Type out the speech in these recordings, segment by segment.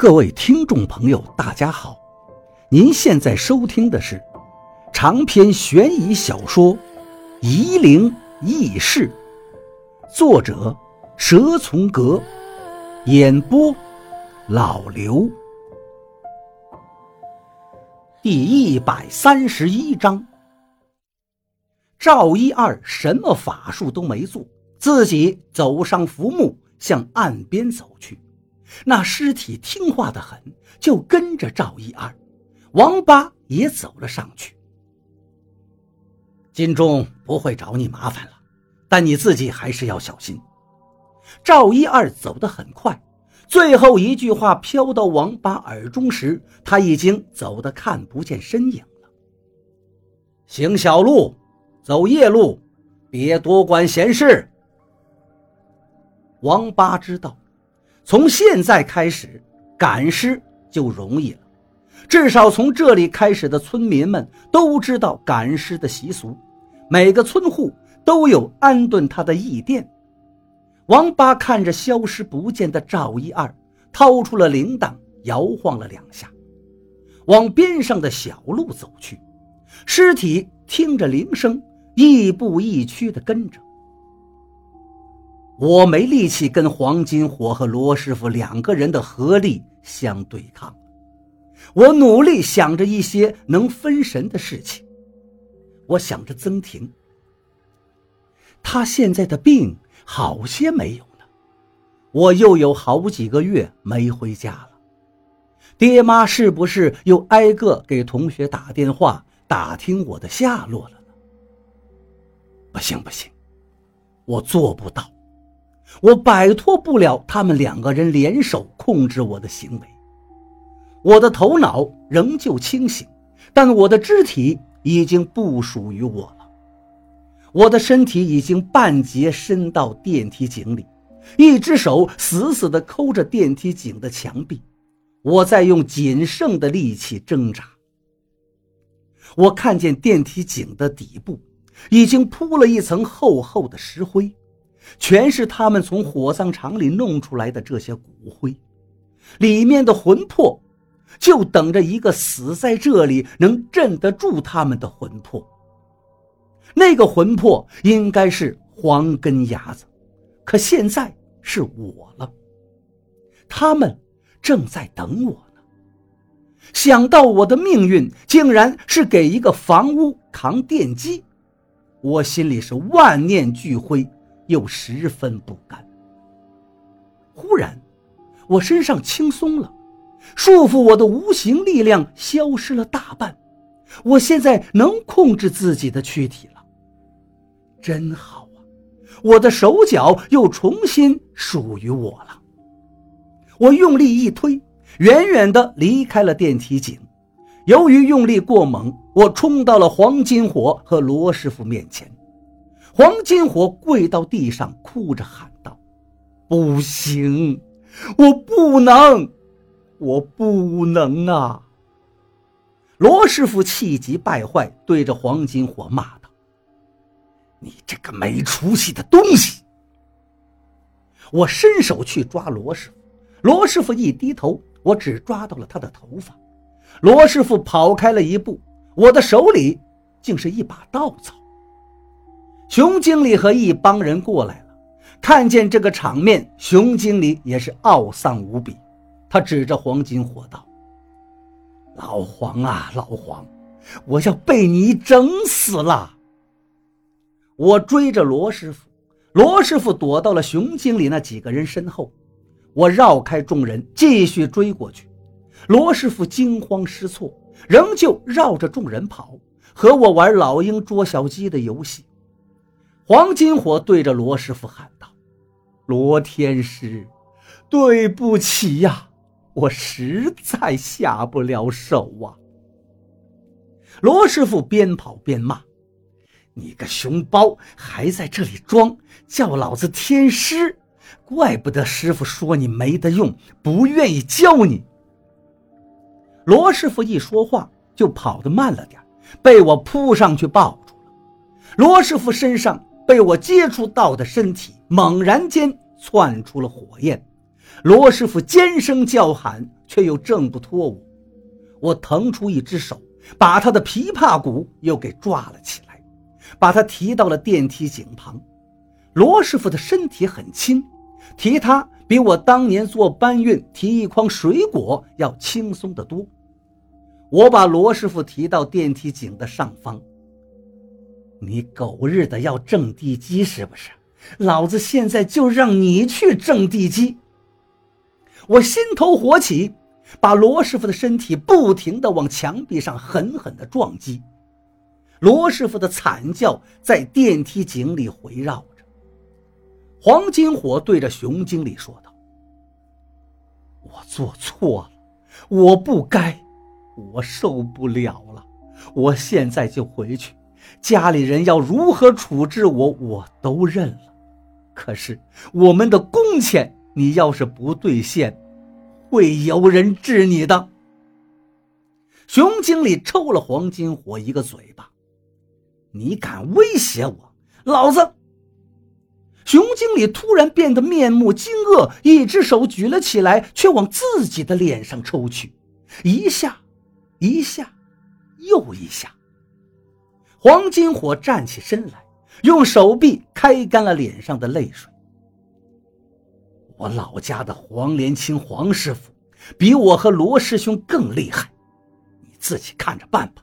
各位听众朋友，大家好！您现在收听的是长篇悬疑小说《夷陵轶事》，作者蛇从阁，演播老刘。第一百三十一章，赵一二什么法术都没做，自己走上浮木，向岸边走去。那尸体听话的很，就跟着赵一二。王八也走了上去。金钟不会找你麻烦了，但你自己还是要小心。赵一二走得很快，最后一句话飘到王八耳中时，他已经走得看不见身影了。行小路，走夜路，别多管闲事。王八知道。从现在开始，赶尸就容易了。至少从这里开始的村民们都知道赶尸的习俗，每个村户都有安顿他的义店。王八看着消失不见的赵一二，掏出了铃铛，摇晃了两下，往边上的小路走去。尸体听着铃声，亦步亦趋地跟着。我没力气跟黄金火和罗师傅两个人的合力相对抗，我努力想着一些能分神的事情。我想着曾婷，他现在的病好些没有呢，我又有好几个月没回家了，爹妈是不是又挨个给同学打电话打听我的下落了呢？不行不行，我做不到。我摆脱不了他们两个人联手控制我的行为。我的头脑仍旧清醒，但我的肢体已经不属于我了。我的身体已经半截伸到电梯井里，一只手死死地抠着电梯井的墙壁。我在用仅剩的力气挣扎。我看见电梯井的底部已经铺了一层厚厚的石灰。全是他们从火葬场里弄出来的这些骨灰，里面的魂魄就等着一个死在这里能镇得住他们的魂魄。那个魂魄应该是黄根牙子，可现在是我了。他们正在等我呢。想到我的命运竟然是给一个房屋扛电机，我心里是万念俱灰。又十分不甘。忽然，我身上轻松了，束缚我的无形力量消失了大半，我现在能控制自己的躯体了，真好啊！我的手脚又重新属于我了。我用力一推，远远地离开了电梯井。由于用力过猛，我冲到了黄金火和罗师傅面前。黄金火跪到地上，哭着喊道：“不行，我不能，我不能啊！”罗师傅气急败坏，对着黄金火骂道：“你这个没出息的东西！”我伸手去抓罗师傅，罗师傅一低头，我只抓到了他的头发。罗师傅跑开了一步，我的手里竟是一把稻草。熊经理和一帮人过来了，看见这个场面，熊经理也是懊丧无比。他指着黄金火道：“老黄啊，老黄，我要被你整死了！”我追着罗师傅，罗师傅躲到了熊经理那几个人身后。我绕开众人，继续追过去。罗师傅惊慌失措，仍旧绕着众人跑，和我玩老鹰捉小鸡的游戏。黄金火对着罗师傅喊道：“罗天师，对不起呀，我实在下不了手啊。”罗师傅边跑边骂：“你个熊包，还在这里装，叫老子天师！怪不得师傅说你没得用，不愿意教你。”罗师傅一说话就跑得慢了点，被我扑上去抱住了。罗师傅身上。被我接触到的身体猛然间窜出了火焰，罗师傅尖声叫喊，却又挣不脱我。我腾出一只手，把他的琵琶骨又给抓了起来，把他提到了电梯井旁。罗师傅的身体很轻，提他比我当年做搬运提一筐水果要轻松得多。我把罗师傅提到电梯井的上方。你狗日的要挣地基是不是？老子现在就让你去挣地基！我心头火起，把罗师傅的身体不停地往墙壁上狠狠地撞击。罗师傅的惨叫在电梯井里回绕着。黄金火对着熊经理说道：“我做错了，我不该，我受不了了，我现在就回去，家里人要如何处置我，我都认了。”可是我们的工钱，你要是不兑现，会有人治你的。熊经理抽了黄金火一个嘴巴：“你敢威胁我，老子！”熊经理突然变得面目惊愕，一只手举了起来，却往自己的脸上抽去，一下，一下，又一下。黄金火站起身来。用手臂开干了脸上的泪水。我老家的黄连清黄师傅比我和罗师兄更厉害，你自己看着办吧。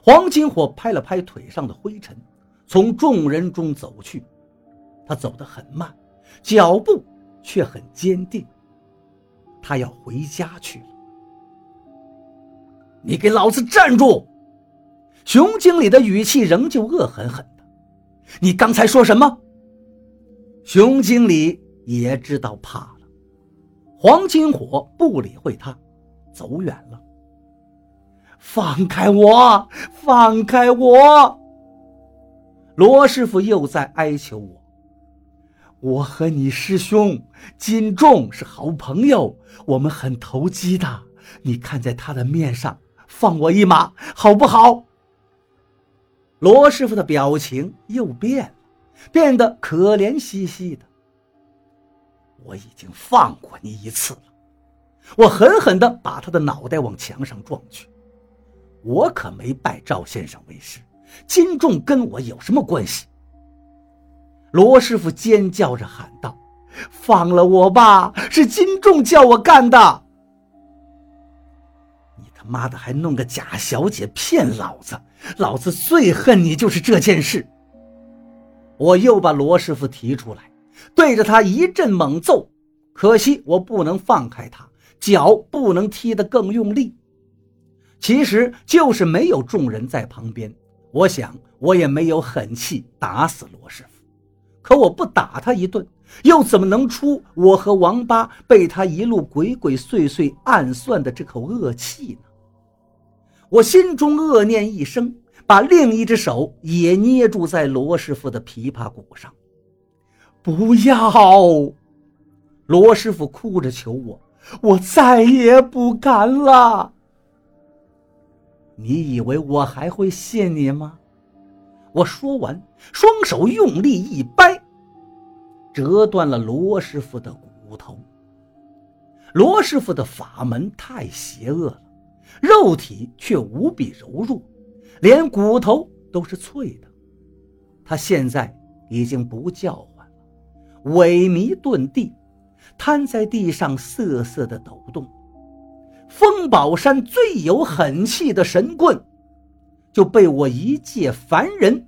黄金火拍了拍腿上的灰尘，从众人中走去。他走得很慢，脚步却很坚定。他要回家去了。你给老子站住！熊经理的语气仍旧恶狠狠的：“你刚才说什么？”熊经理也知道怕了。黄金火不理会他，走远了。放开我！放开我！罗师傅又在哀求我：“我和你师兄金仲是好朋友，我们很投机的。你看在他的面上，放我一马，好不好？”罗师傅的表情又变了，变得可怜兮兮的。我已经放过你一次了，我狠狠地把他的脑袋往墙上撞去。我可没拜赵先生为师，金仲跟我有什么关系？罗师傅尖叫着喊道：“放了我吧，是金仲叫我干的！”妈的，还弄个假小姐骗老子！老子最恨你就是这件事。我又把罗师傅提出来，对着他一阵猛揍。可惜我不能放开他，脚不能踢得更用力。其实就是没有众人在旁边，我想我也没有狠气打死罗师傅。可我不打他一顿，又怎么能出我和王八被他一路鬼鬼祟祟暗算的这口恶气呢？我心中恶念一生，把另一只手也捏住在罗师傅的琵琶骨上。不要！罗师傅哭着求我，我再也不敢了。你以为我还会信你吗？我说完，双手用力一掰，折断了罗师傅的骨头。罗师傅的法门太邪恶了。肉体却无比柔弱，连骨头都是脆的。他现在已经不叫唤了，萎靡遁地，瘫在地上瑟瑟的抖动。风宝山最有狠气的神棍，就被我一介凡人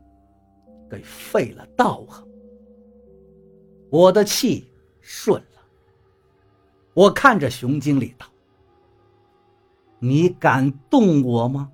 给废了道行。我的气顺了。我看着熊经理道。你敢动我吗？